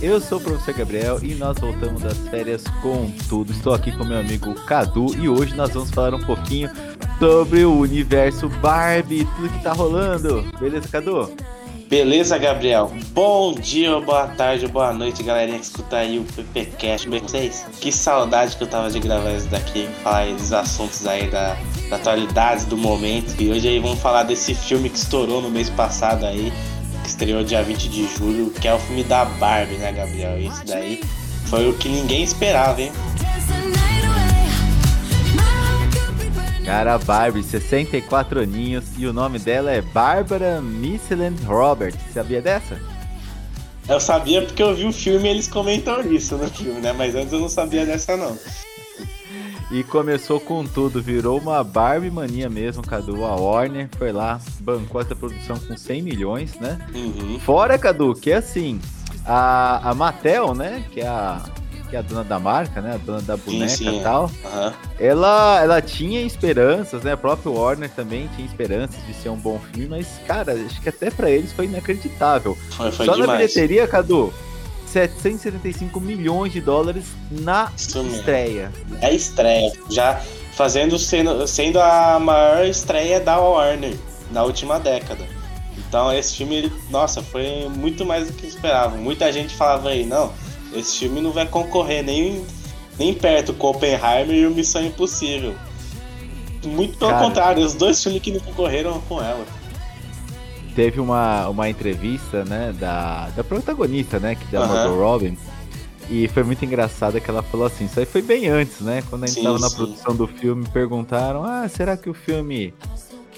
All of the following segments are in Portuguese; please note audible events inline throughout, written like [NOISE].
Eu sou o professor Gabriel e nós voltamos das férias com tudo. Estou aqui com meu amigo Cadu e hoje nós vamos falar um pouquinho sobre o universo Barbie, tudo que tá rolando. Beleza, Cadu? Beleza, Gabriel? Bom dia, boa tarde, boa noite, galerinha que escuta aí o PPcast. Bem, vocês? Que saudade que eu tava de gravar isso daqui, falar dos assuntos aí da da atualidades do momento. E hoje aí vamos falar desse filme que estourou no mês passado aí, estreou dia 20 de julho, que é o filme da Barbie, né, Gabriel? Isso daí foi o que ninguém esperava, hein? Cara, Barbie, 64 aninhos, e o nome dela é Barbara Michelin Roberts. Sabia dessa? Eu sabia porque eu vi o filme e eles comentam isso no filme, né? Mas antes eu não sabia dessa não. E começou com tudo, virou uma Barbie mania mesmo, Cadu. A Warner foi lá, bancou essa produção com 100 milhões, né? Uhum. Fora, Cadu, que é assim, a, a Mattel, né, que é a, que é a dona da marca, né, a dona da boneca e tal, uhum. ela, ela tinha esperanças, né, a própria Warner também tinha esperanças de ser um bom filme, mas, cara, acho que até para eles foi inacreditável. Foi, foi Só demais. na bilheteria, Cadu, 775 milhões de dólares na estreia. É estreia. Já fazendo sendo, sendo a maior estreia da Warner na última década. Então esse filme, ele, nossa, foi muito mais do que esperava. Muita gente falava aí, não, esse filme não vai concorrer nem, nem perto com Oppenheimer e o Missão Impossível. Muito pelo Cara, contrário, os dois filmes que não concorreram com ela teve uma, uma entrevista, né, da, da protagonista, né, que é a uhum. Margot Robin, e foi muito engraçado que ela falou assim, isso aí foi bem antes, né, quando a gente sim, tava na produção do filme, perguntaram, ah, será que o filme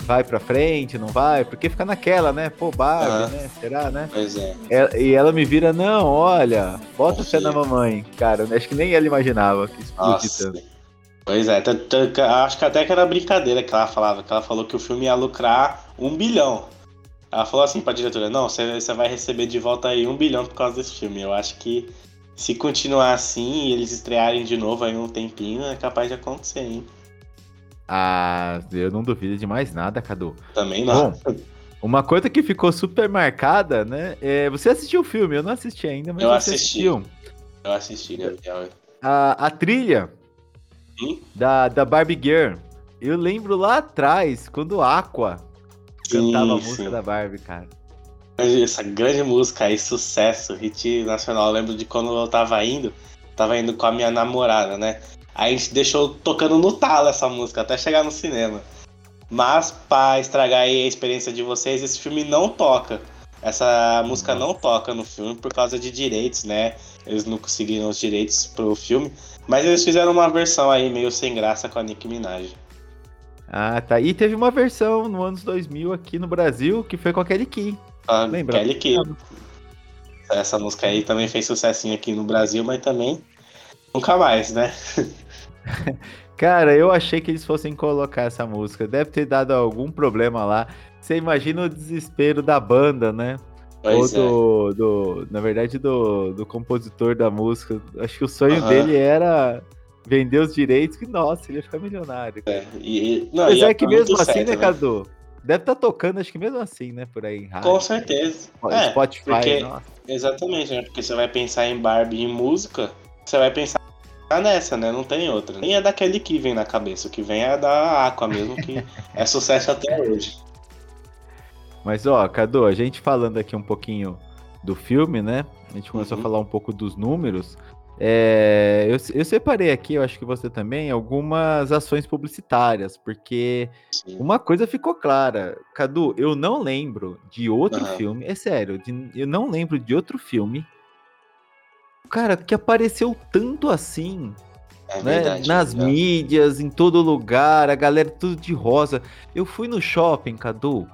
vai pra frente, não vai? Porque fica naquela, né, pô, Barbie, uhum. né, será, né? Pois é. é. E ela me vira, não, olha, bota fé na mamãe, cara, acho que nem ela imaginava que explodisse tanto. Pois é, acho que até que era brincadeira que ela falava, que ela falou que o filme ia lucrar um bilhão. Ela falou assim pra diretora: Não, você vai receber de volta aí um bilhão por causa desse filme. Eu acho que se continuar assim e eles estrearem de novo aí um tempinho, é capaz de acontecer, hein? Ah, eu não duvido de mais nada, Cadu. Também não. Bom, uma coisa que ficou super marcada, né? É, você assistiu o filme, eu não assisti ainda, mas eu você assisti. assistiu. Eu assisti, Gabriel. A, a trilha da, da Barbie Girl. Eu lembro lá atrás, quando Aqua cantava a música sim. da Barbie, cara. Essa grande música aí, sucesso, hit nacional. Eu lembro de quando eu tava indo, tava indo com a minha namorada, né? Aí a gente deixou tocando no talo essa música até chegar no cinema. Mas, pra estragar aí a experiência de vocês, esse filme não toca. Essa música não toca no filme por causa de direitos, né? Eles não conseguiram os direitos pro filme. Mas eles fizeram uma versão aí meio sem graça com a Nicki Minaj. Ah, tá. E teve uma versão no anos 2000 aqui no Brasil que foi com a Kelly Key. Ah, Lembra? Kelly Key. Essa música aí também fez sucessinho aqui no Brasil, mas também nunca mais, né? [LAUGHS] Cara, eu achei que eles fossem colocar essa música. Deve ter dado algum problema lá. Você imagina o desespero da banda, né? Pois Ou do, é. do, na verdade, do, do compositor da música. Acho que o sonho uhum. dele era vender os direitos, que nossa, ele ia ficar milionário. É, e, não, Mas é que mesmo assim, certo, né, né, Cadu? Deve estar tá tocando, acho que mesmo assim, né, por aí. Rádio, Com certeza. É, Spotify, porque, Exatamente, né? Porque você vai pensar em Barbie em música, você vai pensar nessa, né? Não tem outra. Nem é daquele que vem na cabeça. O que vem é da Aqua mesmo, que [LAUGHS] é sucesso até hoje. Mas, ó, Cadu, a gente falando aqui um pouquinho do filme, né? A gente começou uhum. a falar um pouco dos números. É, eu, eu, separei aqui, eu acho que você também, algumas ações publicitárias, porque Sim. uma coisa ficou clara. Cadu, eu não lembro de outro uhum. filme, é sério, de, eu não lembro de outro filme, cara, que apareceu tanto assim. É né? verdade, Nas é mídias, em todo lugar, a galera tudo de rosa. Eu fui no shopping, Cadu.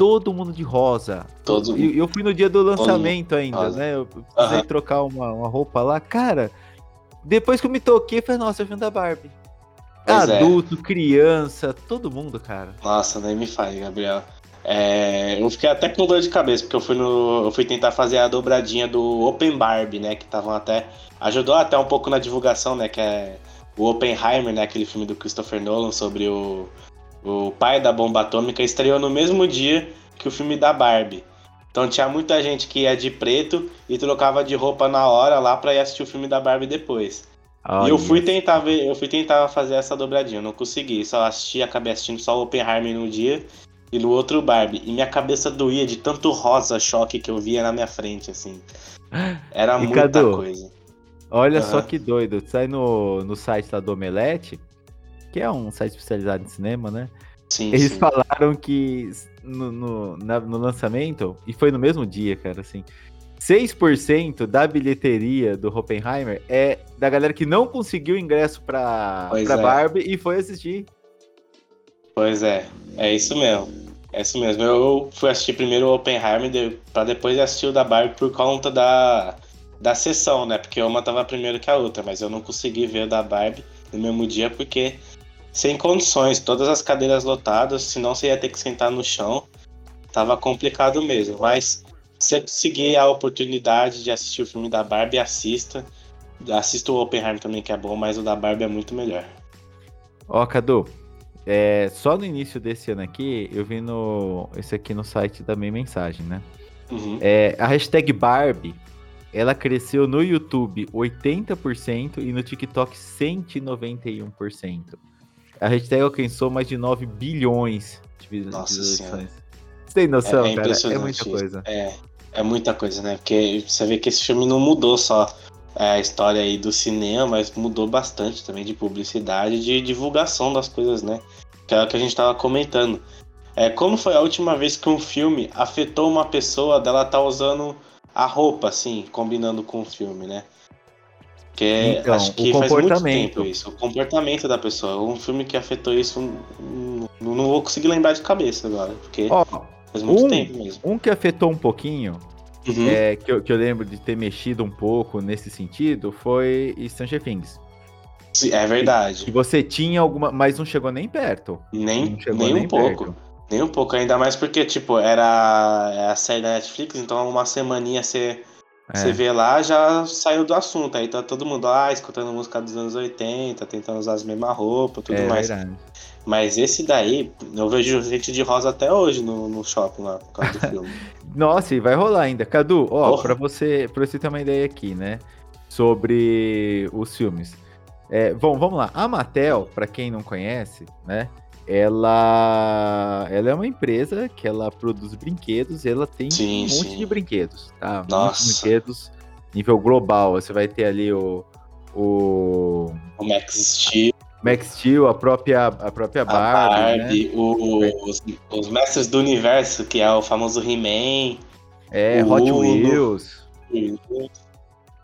Todo mundo de rosa. Todo E eu, fui no dia do lançamento ainda, rosa. né? Eu precisei Aham. trocar uma, uma roupa lá. Cara, depois que eu me toquei, eu falei, nossa, eu vim da Barbie. Pois é. Adulto, criança, todo mundo, cara. Nossa, nem me fale, Gabriel. É, eu fiquei até com dor de cabeça, porque eu fui no. Eu fui tentar fazer a dobradinha do Open Barbie, né? Que estavam até. Ajudou até um pouco na divulgação, né? Que é o Oppenheimer, né? Aquele filme do Christopher Nolan sobre o, o pai da bomba atômica, estreou no mesmo dia que o filme da Barbie. Então tinha muita gente que ia de preto e trocava de roupa na hora lá pra ir assistir o filme da Barbie depois. E eu fui tentar ver, eu fui tentar fazer essa dobradinha, não consegui. Só assisti, acabei assistindo só o Oppenheimer num dia e no outro o Barbie. E minha cabeça doía de tanto rosa choque que eu via na minha frente, assim. Era E, muita Cadu, coisa. Olha só Aham. que doido. Sai no, no site lá do Omelete, que é um site especializado em cinema, né? Sim, Eles sim. falaram que no, no, na- no lançamento, e foi no mesmo dia, cara, assim. 6% da bilheteria do Oppenheimer é da galera que não conseguiu ingresso pra, Pois pra é. Barbie e foi assistir. Pois é, é isso mesmo. É isso mesmo. Eu fui assistir primeiro o Oppenheimer pra depois assistir o da Barbie por conta da, da sessão, né? Porque uma tava primeiro que a outra, mas eu não consegui ver o da Barbie no mesmo dia porque sem condições, todas as cadeiras lotadas, senão você ia ter que sentar no chão. Tava complicado mesmo, mas se você conseguir a oportunidade de assistir o filme da Barbie, assista. Assista o Oppenheimer também, que é bom, mas o da Barbie é muito melhor. Ó, Cadu, é, só no início desse ano aqui, eu vi no, esse aqui no site da minha mensagem, né? Uhum. É, a hashtag Barbie, ela cresceu no YouTube 80% e no TikTok 191%. A hashtag alcançou mais de 9 bilhões de visualizações. Você tem noção, É- é cara? É muita coisa. É, é muita coisa, né? Porque você vê que esse filme não mudou só é, a história aí do cinema, mas mudou bastante também de publicidade, de divulgação das coisas, né? Que é o que a gente tava comentando. É, como foi a última vez que um filme afetou uma pessoa dela tá usando a roupa, assim, combinando com o filme, né? Porque Então, acho o que faz muito comportamento. tempo isso. O comportamento da pessoa. Um filme que afetou isso, não, não vou conseguir lembrar de cabeça agora, porque Ó, faz muito um- tempo mesmo. um que afetou um pouquinho, Uhum. é, que, eu, que eu lembro de ter mexido um pouco nesse sentido, foi Stranger Things. Sim, É Que verdade. você tinha alguma, mas não chegou nem perto. Nem, chegou nem um nem pouco. perto. Nem um pouco. Ainda mais porque, tipo, era é a série da Netflix, então uma semaninha você, você É. vê lá, já saiu do assunto. Aí tá todo mundo lá escutando música dos anos 80, tentando usar as mesmas roupas, tudo é mais. verdade. Mas esse daí, eu vejo gente de rosa até hoje no, no shopping lá, por causa do [LAUGHS] filme. Nossa, e vai rolar ainda. Cadu, ó, Porra. pra você, pra você ter uma ideia aqui, né? Sobre os filmes. É, bom, vamos lá. A Mattel, pra quem não conhece, né? Ela, ela é uma empresa que ela produz brinquedos e ela tem Sim, um monte sim. de brinquedos, tá? Muitos Nossa. brinquedos nível global. Você vai ter ali o, o O Max Steel, Max Steel, a própria, a própria a Barbie, né? Barbie, o- os, os Mestres do Universo, que é o famoso He-Man. É, o Hot. Wheels.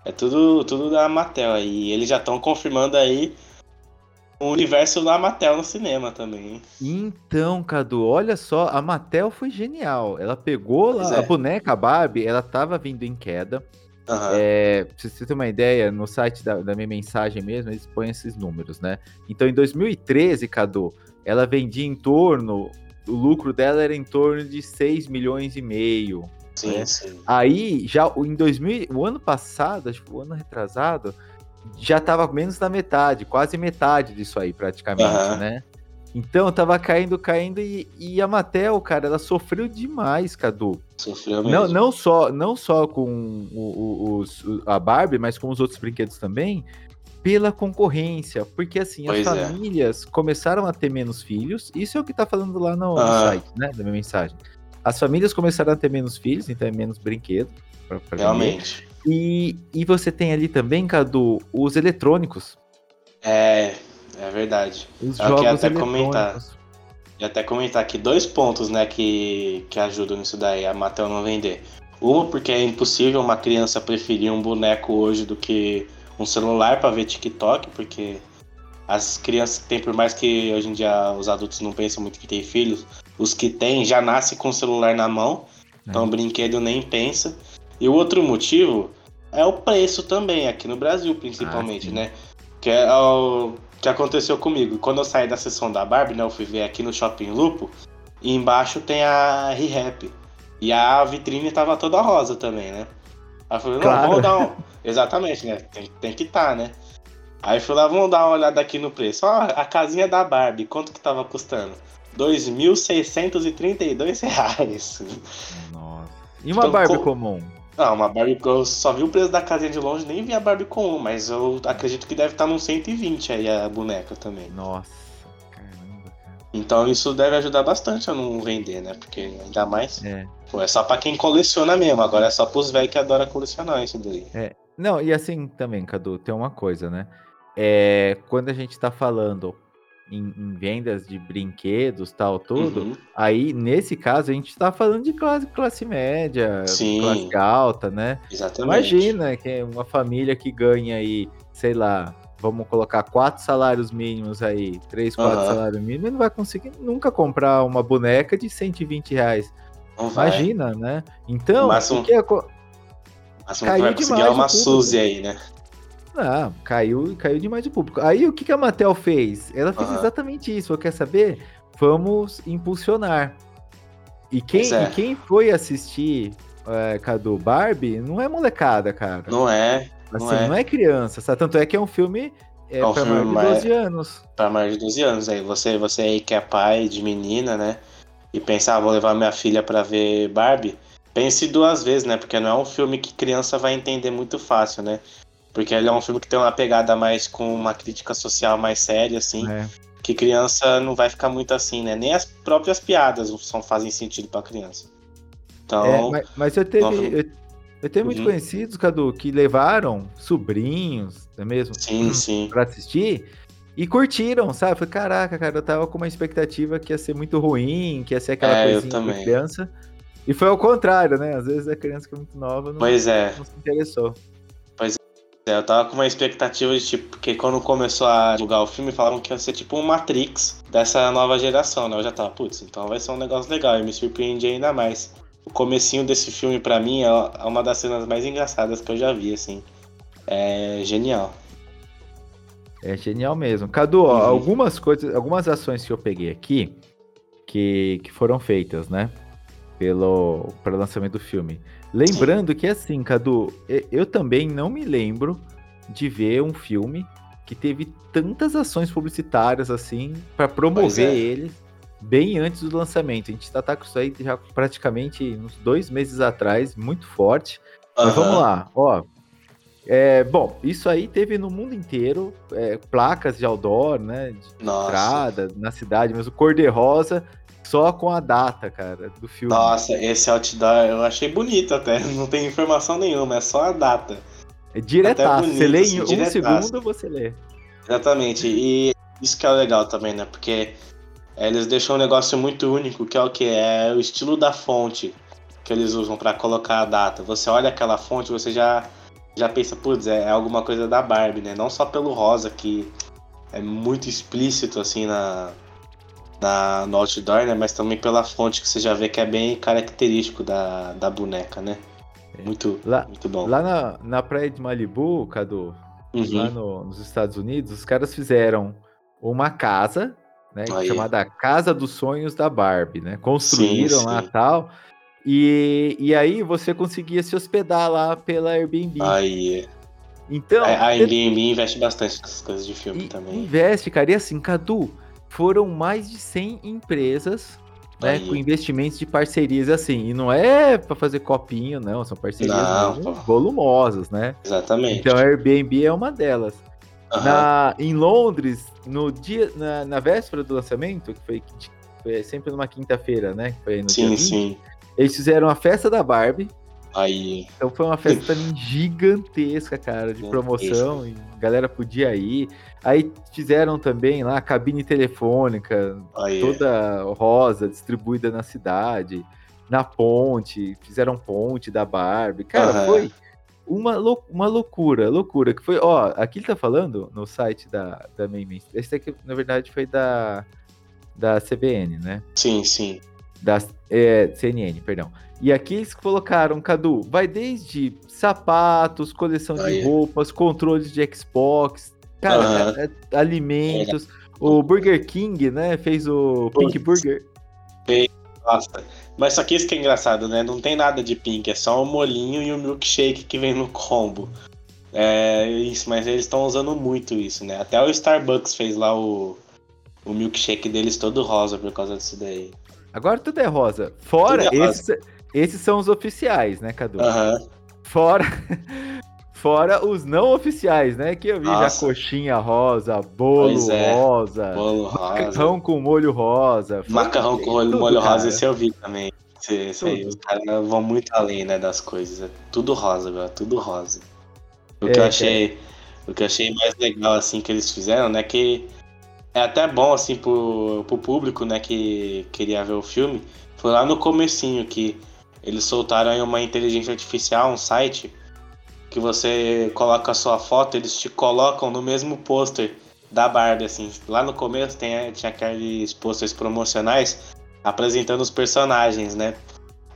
É tudo, tudo da Mattel aí. E eles já estão confirmando aí o universo da Mattel no cinema também. Então, Cadu, olha só, a Mattel foi genial. Ela pegou lá, é. a boneca Barbie, ela tava vindo em queda. Aham. É, pra você ter uma ideia, no site da, da minha mensagem mesmo, eles põem esses números, né? Então, em 2013, Cadu, ela vendia em torno, o lucro dela era em torno de 6 milhões e meio. sim, é. sim. Aí, já em 2000, o ano passado, acho que o ano retrasado, já tava menos da metade, quase metade disso aí, praticamente, Aham. né? Então, tava caindo, caindo, e, e a Mattel, cara, ela sofreu demais, Cadu. Sofreu mesmo. Não, não, só, não só com o- o- a Barbie, mas com os outros brinquedos também, pela concorrência. Porque, assim, as Pois é. famílias começaram a ter menos filhos, isso é o que tá falando lá no, Ah. site, né, da minha mensagem. As famílias começaram a ter menos filhos, então é menos brinquedo. Pra, pra. Realmente. E, e você tem ali também, Cadu, os eletrônicos. É, é verdade. Os Eu jogos até comentar. E até comentar aqui dois pontos, né, que, que ajudam nisso daí, a Mattel não vender. Uma, porque é impossível uma criança preferir um boneco hoje do que um celular pra ver TikTok, porque as crianças têm, por mais que hoje em dia os adultos não pensam muito que tem filhos, os que tem já nasce com o celular na mão, então o brinquedo nem pensa. E o outro motivo é o preço também, aqui no Brasil principalmente, ah, né? Que é o que aconteceu comigo. Quando eu saí da sessão da Barbie, né? Eu fui ver aqui no Shopping Lupo, e embaixo tem a ReHap. E a vitrine tava toda rosa também, né? Aí eu falei, não, claro. vamos dar um. [LAUGHS] Exatamente, né? Tem, tem que estar, tá, né? Aí fui lá, vamos dar uma olhada aqui no preço. Ó, a casinha da Barbie, quanto que tava custando? 2.632 reais. Nossa. E uma então, Barbie comum? Não, uma Barbie. Eu só vi o preço da casinha de longe, nem vi a Barbie comum, mas eu acredito que deve estar nos 120 aí a boneca também. Nossa, caramba, cara. Então isso deve ajudar bastante a não vender, né? Porque ainda mais. É. Pô, é só pra quem coleciona mesmo, agora é só pros velhos que adoram colecionar isso daí. É. Não, e assim também, Cadu, tem uma coisa, né? É, quando a gente tá falando em, em, vendas de brinquedos, tal, tudo, uhum. aí nesse caso a gente está falando de classe, classe média, Sim. classe alta, né? Exatamente. Imagina que é uma família que ganha aí, sei lá, vamos colocar quatro salários mínimos aí, três, quatro uhum. salários mínimos, não vai conseguir nunca comprar uma boneca de 120 reais. Não Imagina, vai. né? Então, o que é... Mas não vai conseguir uma Suzy aí, né? Não, caiu, caiu demais o público. Aí o que, que a Mattel fez? Ela fez uhum. exatamente isso. Quer saber? Vamos impulsionar. E quem, é. e quem foi assistir é, Cadu Barbie não é molecada, cara. Não é. Não assim, é. não é criança, sabe? Tanto é que é um filme é, é um pra filme mais de 12 anos. Pra mais de 12 anos. Aí você, você aí que é pai de menina, né? E pensar, ah, vou levar minha filha pra ver Barbie. Pense duas vezes, né? Porque não é um filme que criança vai entender muito fácil, né? Porque ele é um filme que tem uma pegada mais com uma crítica social mais séria, assim. É. Que criança não vai ficar muito assim, né? Nem as próprias piadas são, fazem sentido pra criança. Então. É, mas, mas, eu teve. Eu, eu tenho muitos uhum. conhecidos, Cadu, que levaram sobrinhos, não é mesmo? Sim, sim. Pra assistir. E curtiram, sabe? Falei, caraca, cara, eu tava com uma expectativa que ia ser muito ruim, que ia ser aquela é, coisinha de criança. E foi ao contrário, né? Às vezes a criança que é muito nova não, pois é. não se interessou. É, eu tava com uma expectativa de tipo, porque quando começou a divulgar o filme, falaram que ia ser tipo um Matrix dessa nova geração, né? Eu já tava, putz, então vai ser um negócio legal, e me surpreendi ainda mais. O comecinho desse filme, para mim, é uma das cenas mais engraçadas que eu já vi, assim. É genial. É genial mesmo. Cadu, ó, uhum. algumas coisas, algumas ações que eu peguei aqui que, que foram feitas, né? Pelo, pelo lançamento do filme. Lembrando que assim, Cadu, eu também não me lembro de ver um filme que teve tantas ações publicitárias assim para promover é. ele bem antes do lançamento. A gente tá, tá com isso aí já praticamente uns dois meses atrás, muito forte. Uhum. Mas vamos lá, ó. É, bom, isso aí teve no mundo inteiro, é, placas de outdoor, né? De Nossa. entrada na cidade, mas o cor-de-rosa só com a data, cara, do filme. Nossa, esse outdoor eu achei bonito até. Não tem informação nenhuma, é só a data. É diretaço. Bonito, você lê assim, em um diretaço. segundo, você lê. Exatamente. E isso que é legal também, né? Porque eles deixam um negócio muito único, que é o que? É o estilo da fonte que eles usam para colocar a data. Você olha aquela fonte, você já, já pensa, putz, é, é alguma coisa da Barbie, né? Não só pelo rosa, que é muito explícito, assim, na, na, no outdoor, né? Mas também pela fonte que você já vê que é bem característico da, da boneca, né? É. Muito, lá, muito bom. Lá na, na praia de Malibu, Cadu, uhum. lá no, nos Estados Unidos, os caras fizeram uma casa, né? Aí. Chamada Casa dos Sonhos da Barbie, né? Construíram sim, lá e tal. E, e aí você conseguia se hospedar lá pela Airbnb. Aí. Então. A, a Airbnb investe bastante nessas coisas de filme também. Investe, cara. E assim, Cadu, foram mais de 100 empresas né, com investimentos de parcerias assim. E não é para fazer copinho, não, são parcerias não, volumosas, né? Exatamente. Então a Airbnb é uma delas. Uhum. Na, em Londres, no dia, na, na véspera do lançamento, que foi, foi sempre numa quinta-feira, né? Foi no sim, 20, sim. Eles fizeram a festa da Barbie. Aí. Então foi uma festa também gigantesca, cara, de promoção. A galera podia ir. Aí fizeram também lá a cabine telefônica, Aí. toda rosa, distribuída na cidade, na ponte, fizeram ponte da Barbie. Cara, uhum. foi uma, lou uma loucura, loucura. Que foi, ó, aqui ele tá falando no site da, da Esse aqui, na verdade, foi da, da CBN, né? Sim, sim. Da é, CNN, perdão. E aqui eles colocaram, Cadu, vai desde sapatos, coleção Aí. de roupas, controles de Xbox, cara, uhum. é, alimentos. É. O Burger King, né, fez o Pink Burger. Nossa, mas só que isso que é engraçado, né? Não tem nada de pink, é só o molinho e o milkshake que vem no combo. É isso, mas eles estão usando muito isso, né? Até o Starbucks fez lá o, o milkshake deles todo rosa por causa disso daí. Agora tudo é rosa. Fora, é rosa. Esses, esses são os oficiais, né, Cadu? Uhum. Fora. [LAUGHS] Fora os não oficiais, né? Que eu vi Nossa. já coxinha rosa, bolo é. rosa, bolo macarrão rosa. com molho rosa. Macarrão com molho, molho rosa, esse eu vi também. Esse, esse aí, os caras vão muito além, né, das coisas. É tudo rosa agora, tudo rosa. O que é, eu achei, é. o que eu achei mais legal assim que eles fizeram, né, que é até bom assim pro, pro público, né, que queria ver o filme, foi lá no comecinho que eles soltaram aí uma inteligência artificial, um site que você coloca a sua foto, eles te colocam no mesmo pôster da Barbie, assim. Lá no começo tem, tinha aqueles pôsteres promocionais apresentando os personagens, né?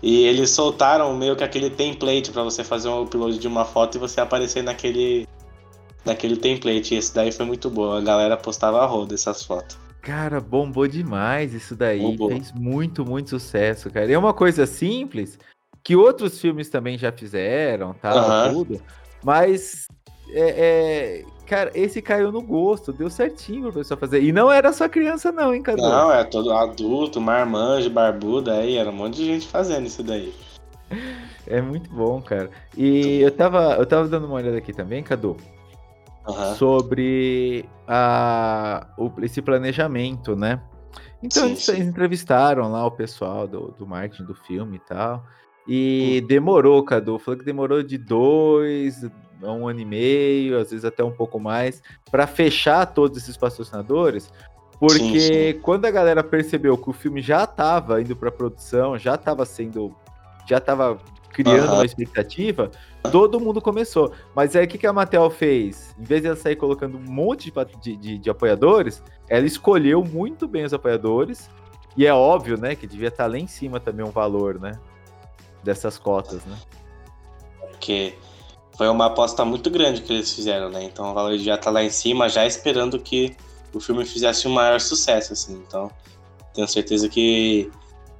E eles soltaram meio que aquele template para você fazer um upload de uma foto e você aparecer naquele naquele template. E esse daí foi muito bom. A galera postava a roda essas fotos. Cara, bombou demais isso daí. Bombou. Fez muito, muito sucesso, cara. E é uma coisa simples, que outros filmes também já fizeram, tá? Uhum. Tudo. Mas, é, é, cara, esse caiu no gosto, deu certinho pra pessoa fazer. E não era só criança, não, hein, Cadu? Não, é todo adulto, marmanjo, barbuda aí, era um monte de gente fazendo isso daí. É muito bom, cara. E eu tava, eu tava dando uma olhada aqui também, Cadu. Uhum. Sobre a, o, esse planejamento, né? Então sim, eles, sim. entrevistaram lá o pessoal do, do marketing do filme e tal. E demorou, Cadu. Falou que demorou de dois a um ano e meio, às vezes até um pouco mais, para fechar todos esses patrocinadores. Porque sim, sim. quando a galera percebeu que o filme já estava indo para produção, já estava sendo. já estava criando uhum. uma expectativa, todo mundo começou. Mas aí o que, que a Mattel fez? Em vez de ela sair colocando um monte de, de, de apoiadores, ela escolheu muito bem os apoiadores. E é óbvio, né, que devia estar lá em cima também um valor, né? Dessas cotas, né? Porque foi uma aposta muito grande que eles fizeram, né? Então o valor já tá lá em cima, já esperando que o filme fizesse um maior sucesso, assim. Então, tenho certeza que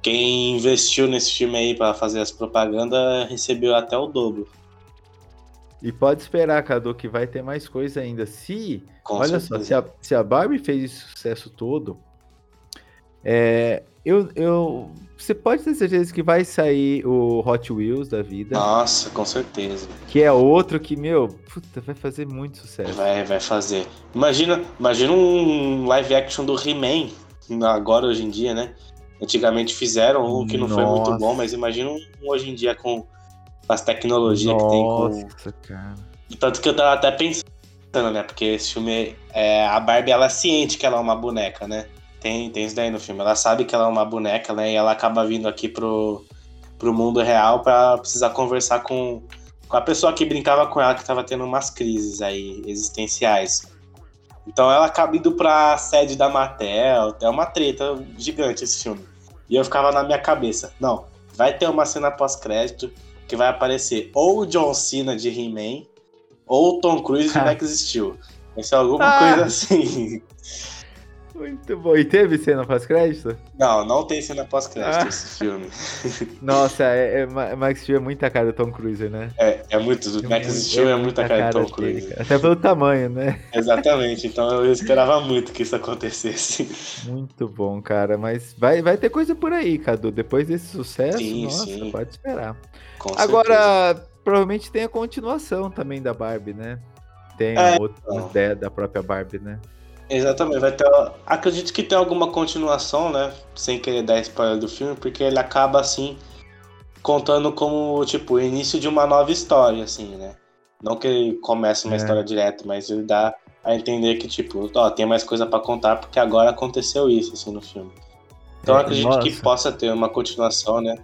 quem investiu nesse filme aí para fazer as propagandas recebeu até o dobro. E pode esperar, Cadu, que vai ter mais coisa ainda. Se, Com olha certeza. só, se a, se a Barbie fez esse sucesso todo, é, eu, eu, você pode ter certeza que vai sair o Hot Wheels da vida. Nossa, com certeza. Que é outro que, meu, puta, vai fazer muito sucesso. Vai, vai fazer. Imagina, imagina um live action do He-Man, agora hoje em dia, né? Antigamente fizeram um que não Nossa. foi muito bom, mas imagina um hoje em dia com as tecnologias Nossa, que tem com. Nossa, cara. Tanto que eu tava até pensando, né? Porque esse filme, é, a Barbie, ela é ciente que ela é uma boneca, né? Tem, tem isso daí no filme. Ela sabe que ela é uma boneca, né? E ela acaba vindo aqui pro, pro mundo real para precisar conversar com, com a pessoa que brincava com ela, que tava tendo umas crises aí existenciais. Então ela acaba indo pra sede da Mattel. É uma treta gigante esse filme. E eu ficava na minha cabeça, não, vai ter uma cena pós-crédito que vai aparecer ou o John Cena de He-Man ou o Tom Cruise de [LAUGHS] Max Steel. Vai ser alguma ah. coisa assim. Muito bom. E teve cena pós-crédito? Não, não tem cena pós-crédito ah. esse filme. [LAUGHS] Nossa, é, é, Max Steel é muita cara do Tom Cruise, né? É, é muito. É Max Steel é, é muita cara, cara do Tom Cruise. Dele, Até pelo tamanho, né? [LAUGHS] Exatamente. Então eu esperava muito que isso acontecesse. Muito bom, cara. Mas vai, vai ter coisa por aí, Cadu. Depois desse sucesso, sim, nossa, sim. pode esperar. Com Agora, certeza. provavelmente tem a continuação também da Barbie, né? Tem é, outra então. ideia da própria Barbie, né? Exatamente, vai ter. Acredito que tem alguma continuação, né? Sem querer dar spoiler do filme, porque ele acaba assim contando como, tipo, o início de uma nova história, assim, né? Não que ele comece uma é. história direto, mas ele dá a entender que, tipo, ó, tem mais coisa para contar porque agora aconteceu isso, assim, no filme. Então é, acredito nossa. que possa ter uma continuação, né?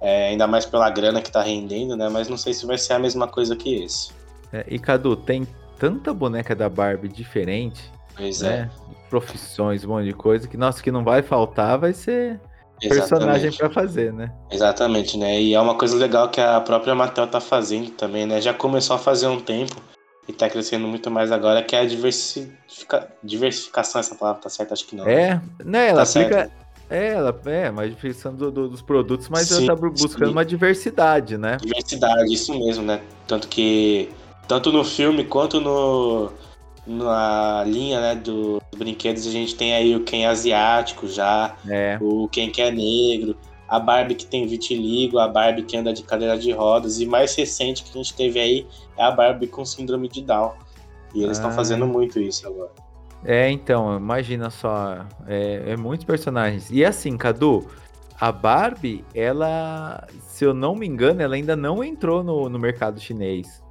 É, ainda mais pela grana que tá rendendo, né? Mas não sei se vai ser a mesma coisa que esse. É, e Cadu, tem tanta boneca da Barbie diferente Pois né? profissões, um monte de coisa, que, nossa, que não vai faltar vai ser Exatamente. personagem para fazer, né? Exatamente, né? E é uma coisa legal que a própria Mattel tá fazendo também, né? Já começou a fazer um tempo e tá crescendo muito mais agora, que é a diversifica... diversificação, essa palavra tá certa? Acho que não. É, né? Ela tá aplica... Certo. É, ela é mais diversificação do, do, dos produtos, mas sim, ela tá buscando sim. uma diversidade, né? Diversidade, isso mesmo, né? Tanto que, tanto no filme quanto no, na linha né, dos brinquedos, a gente tem aí o Ken asiático já, é. o Ken que é negro, a Barbie que tem vitiligo, a Barbie que anda de cadeira de rodas, e mais recente que a gente teve aí é a Barbie com síndrome de Down. E eles estão ah. fazendo muito isso agora. É, então, imagina só, é, é muitos personagens. E assim, Cadu, a Barbie, ela, se eu não me engano, ela ainda não entrou no, no mercado chinês.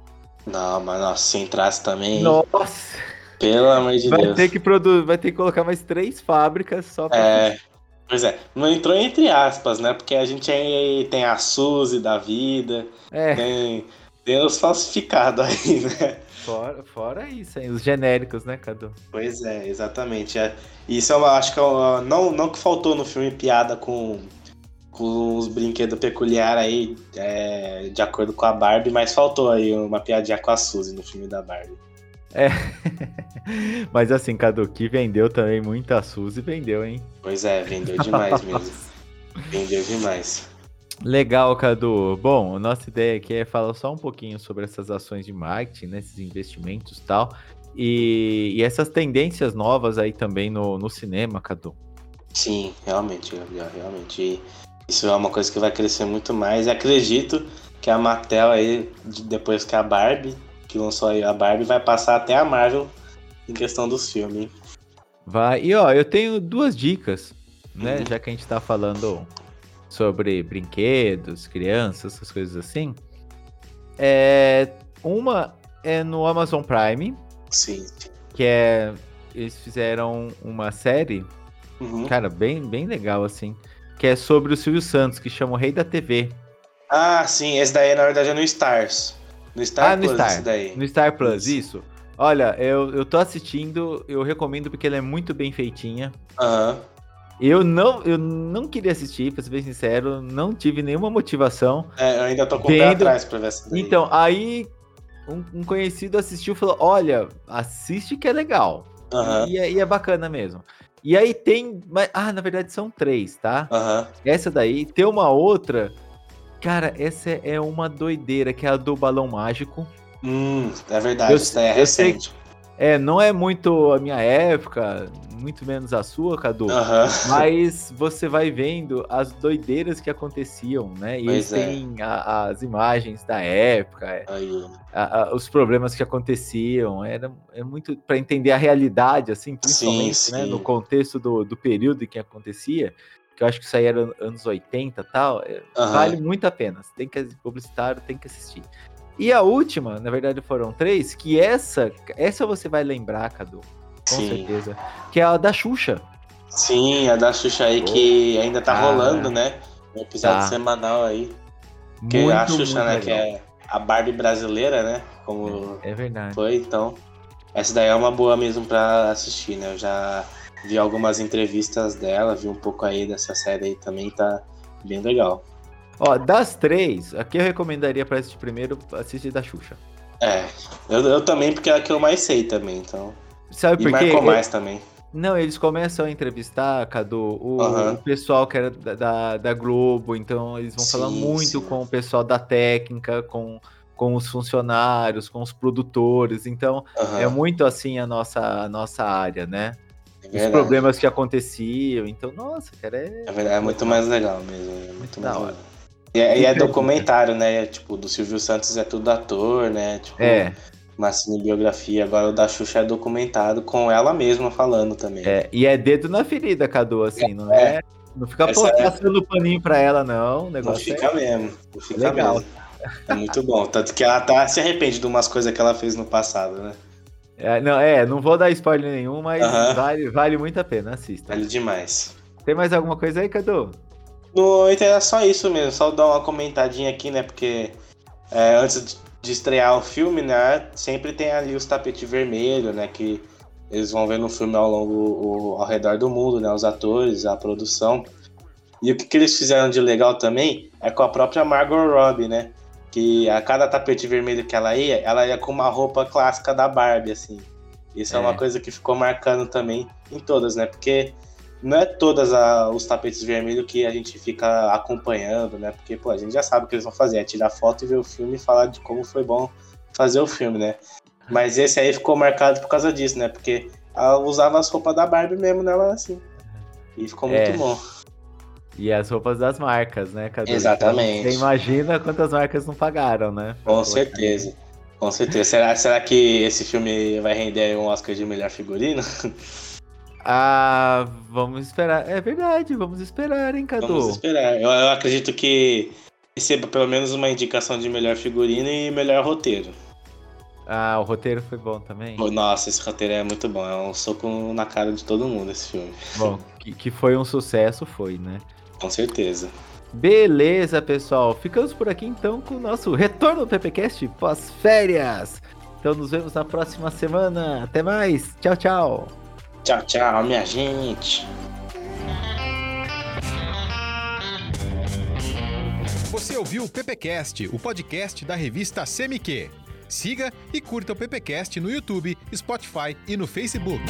Não, mas nossa, se entrasse também. Nossa! Pelo amor de vai Deus. Ter que produ... Vai ter que colocar mais três fábricas só pra. É. Pois é, não entrou entre aspas, né? Porque a gente aí tem a Suzy da vida, é. tem, tem os falsificados aí, [LAUGHS] né? Fora, fora isso, aí, os genéricos, né, Cadu? Pois é, exatamente. É. Isso eu acho que é não, não que faltou no filme piada com, com os brinquedos peculiares aí, é, de acordo com a Barbie, mas faltou aí uma piadinha com a Suzy no filme da Barbie. É. [LAUGHS] Mas assim, Cadu, que vendeu também muita Suzy, vendeu, hein? Pois é, vendeu demais mesmo. [LAUGHS] vendeu demais. Legal, Cadu. Bom, a nossa ideia aqui é falar só um pouquinho sobre essas ações de marketing, né, esses investimentos e tal. E, e essas tendências novas aí também no, no cinema, Cadu. Sim, realmente, Gabriel, realmente. Isso é uma coisa que vai crescer muito mais. Acredito que a Mattel aí, depois que a Barbie que lançou aí a Barbie, vai passar até a Marvel em questão dos filmes. Vai. E ó, eu tenho duas dicas, né? Uhum. Já que a gente tá falando sobre brinquedos, crianças, essas coisas assim. É, uma é no Amazon Prime. Sim. Que é. Eles fizeram uma série, uhum. cara, bem, bem legal, assim. Que é sobre o Silvio Santos, que chama o Rei da TV. Ah, sim, esse daí na verdade é no Stars. No Star ah, Plus, no Star. daí. No Star Plus, isso. isso. Olha, eu, eu tô assistindo, eu recomendo porque ela é muito bem feitinha. Aham. Uhum. Eu não, eu não queria assistir, pra ser bem sincero, não tive nenhuma motivação. É, eu ainda tô com o pé atrás pra ver essa daí. Então, aí um, um, conhecido assistiu e falou: Olha, assiste que é legal. Uhum. E, é, e, é bacana mesmo. E aí tem. Mas, ah, na verdade são três, tá? Uhum. Essa daí. Tem uma outra Cara, essa é uma doideira, que é a do balão mágico. Hum, é verdade, isso é recente. é, não é muito a minha época, muito menos a sua, Cadu. Mas você vai vendo as doideiras que aconteciam, né? E pois eles é. a, as imagens da época, é, a, a, os problemas que aconteciam. Era é muito para entender a realidade, assim, principalmente sim, né, sim. no contexto do, do período em que acontecia que eu acho que isso aí era anos 80 e tal, uhum. vale muito a pena. Você tem que publicitário, tem que assistir. E a última, na verdade foram três, que essa, essa você vai lembrar, Cadu, com Sim. certeza, que é a da Xuxa. Sim, a da Xuxa aí que ainda tá rolando, né? Um episódio tá. semanal aí. Que muito, a Xuxa, né, legal. que é a Barbie brasileira, né? Como é, é verdade. Foi, então. Essa daí é uma boa mesmo para assistir, né? Eu já vi algumas entrevistas dela, vi um pouco aí dessa série aí também, tá bem legal. Ó, das três, aqui eu recomendaria para assistir primeiro, assistir da Xuxa. É, eu, eu também, porque é a que eu mais sei também, então. Sabe por quê? marcou mais também. Não, eles começam a entrevistar, Cadu, o, uhum. o pessoal que era da, da, da, Globo, então eles vão sim, falar muito sim. com o pessoal da técnica, com, com os funcionários, com os produtores, então uhum. é muito assim a nossa, a nossa área, né? É os problemas que aconteciam. Então, nossa, cara, é. É verdade, é muito mais legal mesmo. É muito mais legal. E é, e é documentário, né? Tipo, do Silvio Santos é tudo ator, né? Tipo, é. uma cinebiografia. Agora o da Xuxa é documentado com ela mesma falando também. É, e é dedo na ferida, Cadu, assim, é, não é? Não fica é passando é... paninho pra ela, não. O negócio não fica mesmo. Não fica Legal. mesmo. É muito bom. Tanto que ela tá, se arrepende de umas coisas que ela fez no passado, né? É, não, é, não vou dar spoiler nenhum, mas vale, vale muito a pena, assista. Vale demais. Tem mais alguma coisa aí, Cadu? No então era só isso mesmo, só dar uma comentadinha aqui, né? Porque é, antes de estrear o filme, né? Sempre tem ali os tapetes vermelhos, né? Que eles vão ver no filme ao longo, ao redor do mundo, né? Os atores, a produção. E o que, que eles fizeram de legal também é com a própria Margot Robbie, né? Que a cada tapete vermelho que ela ia, ela ia com uma roupa clássica da Barbie, assim. Isso é, é uma coisa que ficou marcando também em todas, né? Porque não é todas a, os tapetes vermelhos que a gente fica acompanhando, né? Porque, pô, a gente já sabe o que eles vão fazer, é tirar foto e ver o filme e falar de como foi bom fazer o filme, né? Mas esse aí ficou marcado por causa disso, né? Porque ela usava as roupas da Barbie mesmo nela assim. E ficou muito é. bom. E as roupas das marcas, né? Cadu? Exatamente. Você imagina quantas marcas não pagaram, né? Com certeza. Com certeza. Será, será que esse filme vai render um Oscar de melhor figurino? [LAUGHS] Ah, vamos esperar. É verdade, vamos esperar, hein, Cadu? Vamos esperar. Eu, eu acredito que receba pelo menos uma indicação de melhor figurino e melhor roteiro. Ah, o roteiro foi bom também? Nossa, esse roteiro é muito bom. É um soco na cara de todo mundo esse filme. Bom, que, que foi um sucesso, foi, né? Com certeza. Beleza, pessoal. Ficamos por aqui então com o nosso retorno do PPCast pós-férias. Então nos vemos na próxima semana. Até mais. Tchau, tchau. Tchau, tchau, minha gente. Você ouviu o PPcast, o podcast da revista CMQ. Siga e curta o PPcast no YouTube, Spotify e no Facebook.